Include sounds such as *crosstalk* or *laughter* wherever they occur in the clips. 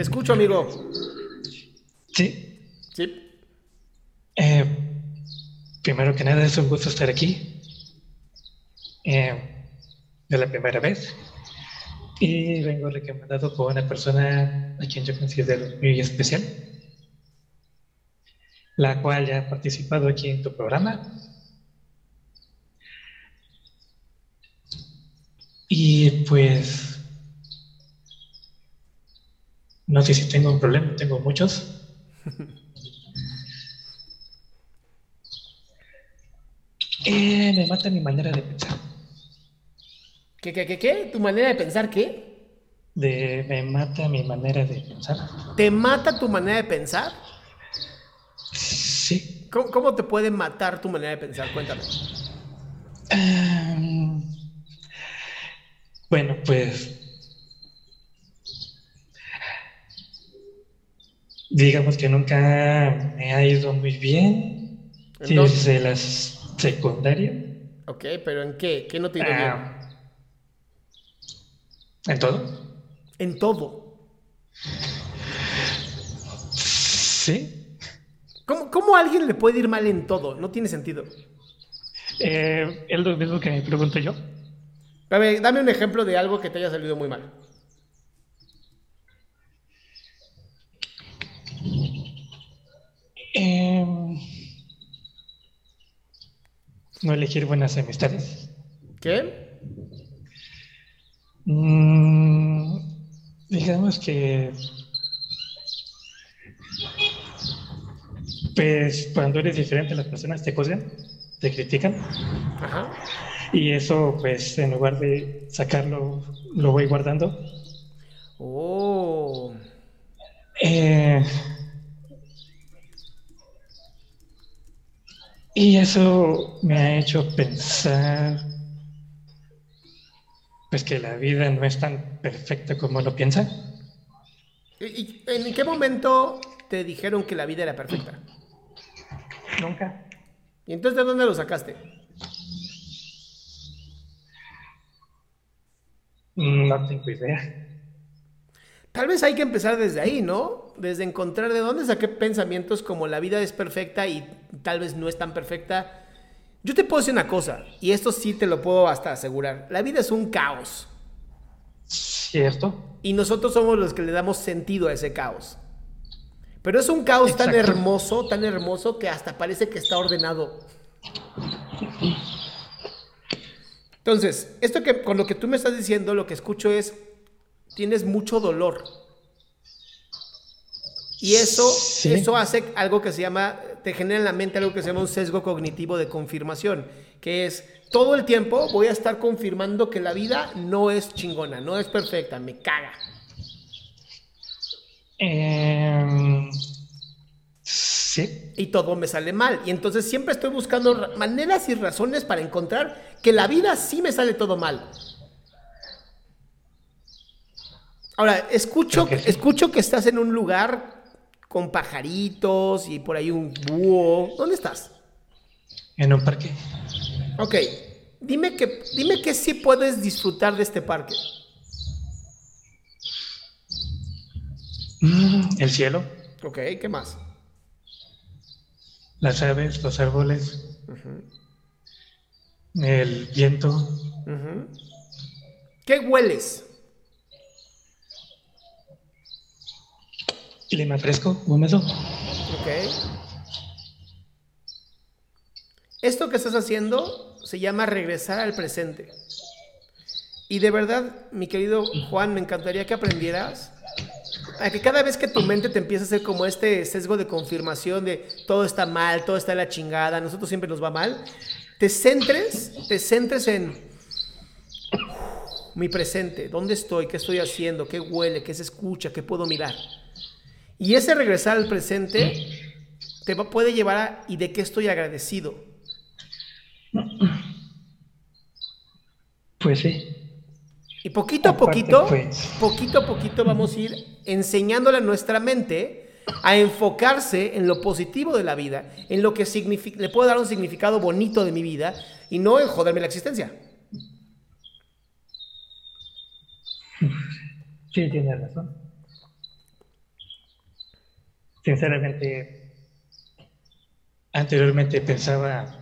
Te escucho, amigo. Sí. Sí. Eh, primero que nada, es un gusto estar aquí. Eh, de la primera vez. Y vengo recomendado por una persona a quien yo considero muy especial, la cual ya ha participado aquí en tu programa. Y pues, no sé si tengo un problema, tengo muchos. *laughs* Eh, me mata mi manera de pensar. ¿Qué, qué, qué, qué? ¿Tu manera de pensar qué? De, me mata mi manera de pensar. ¿Te mata tu manera de pensar? Sí. ¿Cómo, cómo te puede matar tu manera de pensar? Cuéntame. Em, bueno, pues. Digamos que nunca me ha ido muy bien. Entonces- Desde la secundaria. Ok, pero ¿en qué? ¿Qué no te ha ido bien? Ah, ¿En todo? En todo. Sí. ¿Cómo, cómo a alguien le puede ir mal en todo? No tiene sentido. Eh, es lo mismo que me pregunto yo. A ver, dame un ejemplo de algo que te haya salido muy mal. Em, no elegir buenas amistades. ¿Qué? Mm, digamos que, pues cuando eres diferente las personas te juzgan, te critican Ajá. y eso pues en lugar de sacarlo lo voy guardando. Oh. Eh, y eso me ha hecho pensar pues que la vida no es tan perfecta como lo piensan. ¿Y, y en qué momento te dijeron que la vida era perfecta? Nunca. ¿Y entonces de dónde lo sacaste? No tengo idea. Tal vez hay que empezar desde ahí, ¿no? Desde encontrar de dónde saqué pensamientos como la vida es perfecta y tal vez no es tan perfecta. Yo te puedo decir una cosa, y esto sí te lo puedo hasta asegurar. La vida es un caos. ¿Cierto? Y nosotros somos los que le damos sentido a ese caos. Pero es un caos tan hermoso, tan hermoso que hasta parece que está ordenado. Entonces, esto que con lo que tú me estás diciendo, lo que escucho es tienes mucho dolor. Y eso, Sí. eso hace algo que se llama, te genera en la mente algo que se llama un sesgo cognitivo de confirmación, que es todo el tiempo voy a estar confirmando que la vida no es chingona, no es perfecta, me caga. Em, sí. y todo me sale mal. Y entonces siempre estoy buscando ra- maneras y razones para encontrar que la vida sí me sale todo mal. Ahora, escucho, que sí. escucho que estás en un lugar con pajaritos y por ahí un búho. ¿Dónde estás? en un parque. Ok, dime que, dime que sí puedes disfrutar de este parque. Mm, el cielo, Ok, ¿qué más? las aves, los árboles, el viento, Ujú. ¿Qué hueles? Clima fresco, húmedo. Ok. Esto que estás haciendo se llama regresar al presente. Y de verdad, mi querido Juan, me encantaría que aprendieras a que cada vez que tu mente te empieza a hacer como este sesgo de confirmación de todo está mal, todo está en la chingada, a nosotros siempre nos va mal, te centres, te centres en mi presente, dónde estoy, qué estoy haciendo, qué huele, qué se escucha, qué puedo mirar. Y ese regresar al presente te va- puede llevar a ¿y de qué estoy agradecido? Pues sí. Y poquito a poquito, pues- poquito a poquito vamos a ir enseñándole a nuestra mente a enfocarse en lo positivo de la vida, en lo que le puedo dar un significado bonito de mi vida y no en joderme la existencia. Sí, tienes razón. Sinceramente, anteriormente pensaba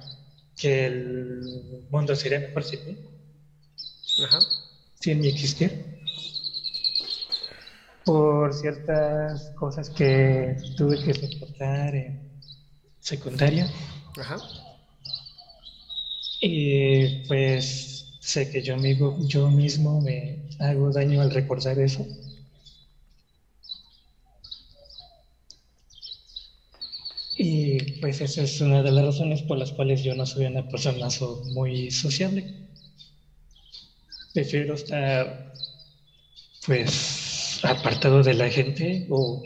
que el mundo sería mejor sin mí, Ajá. sin mí existir. Por ciertas cosas que tuve que soportar en secundaria. Ajá. Y pues sé que yo mismo, yo mismo me hago daño al recordar eso. Y pues esa es una de las razones por las cuales yo no soy una persona so- muy sociable. Prefiero estar pues apartado de la gente o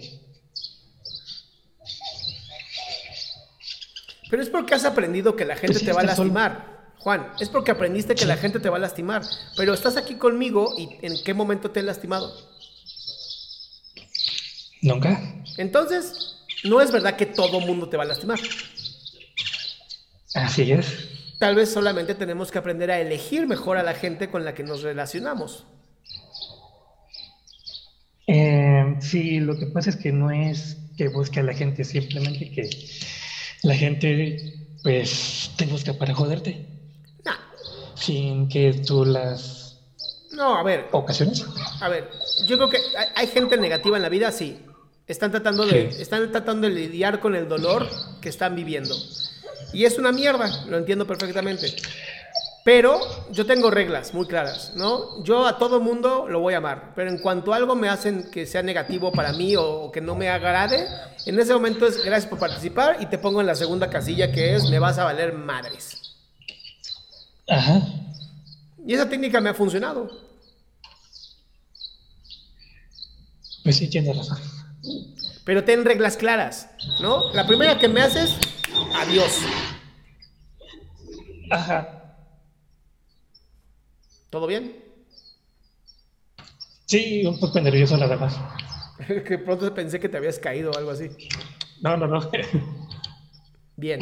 Pero es porque has aprendido que la gente Pues te va a solo. lastimar. Juan, es porque aprendiste que la gente te va a lastimar. Pero estás aquí conmigo y ¿en qué momento te he lastimado? nunca. Entonces, no es verdad que todo mundo te va a lastimar. Así es. Tal vez solamente tenemos que aprender a elegir mejor a la gente con la que nos relacionamos. Eh, sí, lo que pasa es que no es que busque a la gente, simplemente que la gente pues te busca para joderte, Nah, sin que tú las no, a ver, ocasiones. a ver, yo creo que hay, hay gente negativa en la vida, sí. Están tratando de, están tratando de lidiar con el dolor que están viviendo. Y es una mierda, lo entiendo perfectamente. Pero yo tengo reglas muy claras, ¿no? Yo a todo mundo lo voy a amar, pero en cuanto algo me hacen que sea negativo para mí o, que no me agrade, en ese momento es gracias por participar y te pongo en la segunda casilla que es me vas a valer madres. Ajá. Y esa técnica me ha funcionado. Pues sí, tienes razón. Pero ten reglas claras, ¿no? La primera que me haces, adiós. Ajá. ¿Todo bien? Sí, un poco nervioso nada más. *laughs* que pronto pensé que te habías caído o algo así. No, no, no. Bien.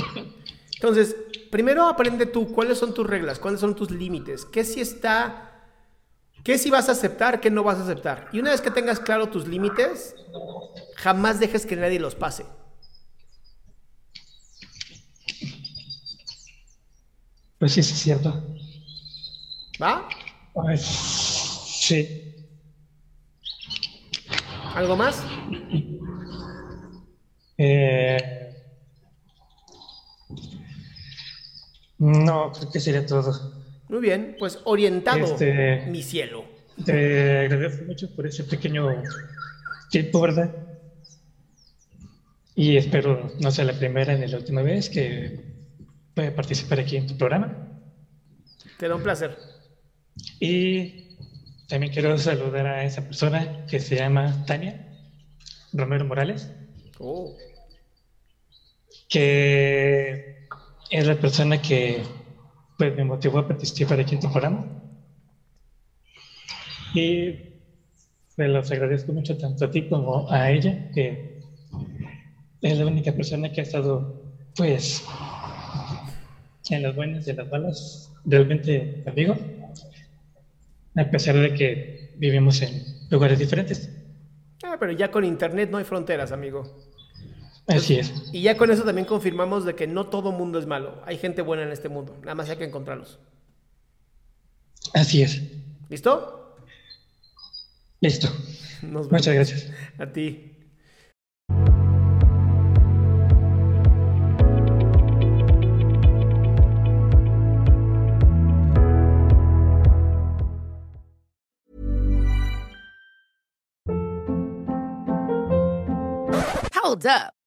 Entonces, primero aprende tú cuáles son tus reglas, cuáles son tus límites, qué si está, qué si vas a aceptar, qué no vas a aceptar. Y una vez que tengas claro tus límites, jamás dejes que nadie los pase. Pues sí, sí, es cierto. ¿Va? Sí. ¿Algo más? Eh, no, creo que sería todo. Muy bien, pues orientado, Este- mi cielo. Te agradezco mucho por ese pequeño tiempo, ¿verdad? Y espero no sea la primera ni la última vez que pueda participar aquí en tu programa. Te da un placer. Y también quiero saludar a esa persona que se llama Tania Romero Morales, Oh, que es la persona que pues, me motivó a participar aquí en tu programa. Y me los agradezco mucho tanto a ti como a ella, que es la única persona que ha estado, pues, en las buenas y en las malas, realmente amigo, a pesar de que vivimos en lugares diferentes. Ah, pero ya con internet no hay fronteras, amigo. Así es. Y ya con eso también confirmamos de que no todo mundo es malo. Hay gente buena en este mundo. Nada más hay que encontrarlos. Así es. ¿Listo? Listo. *laughs* Nos vemos. Muchas gracias. A ti. Hold up.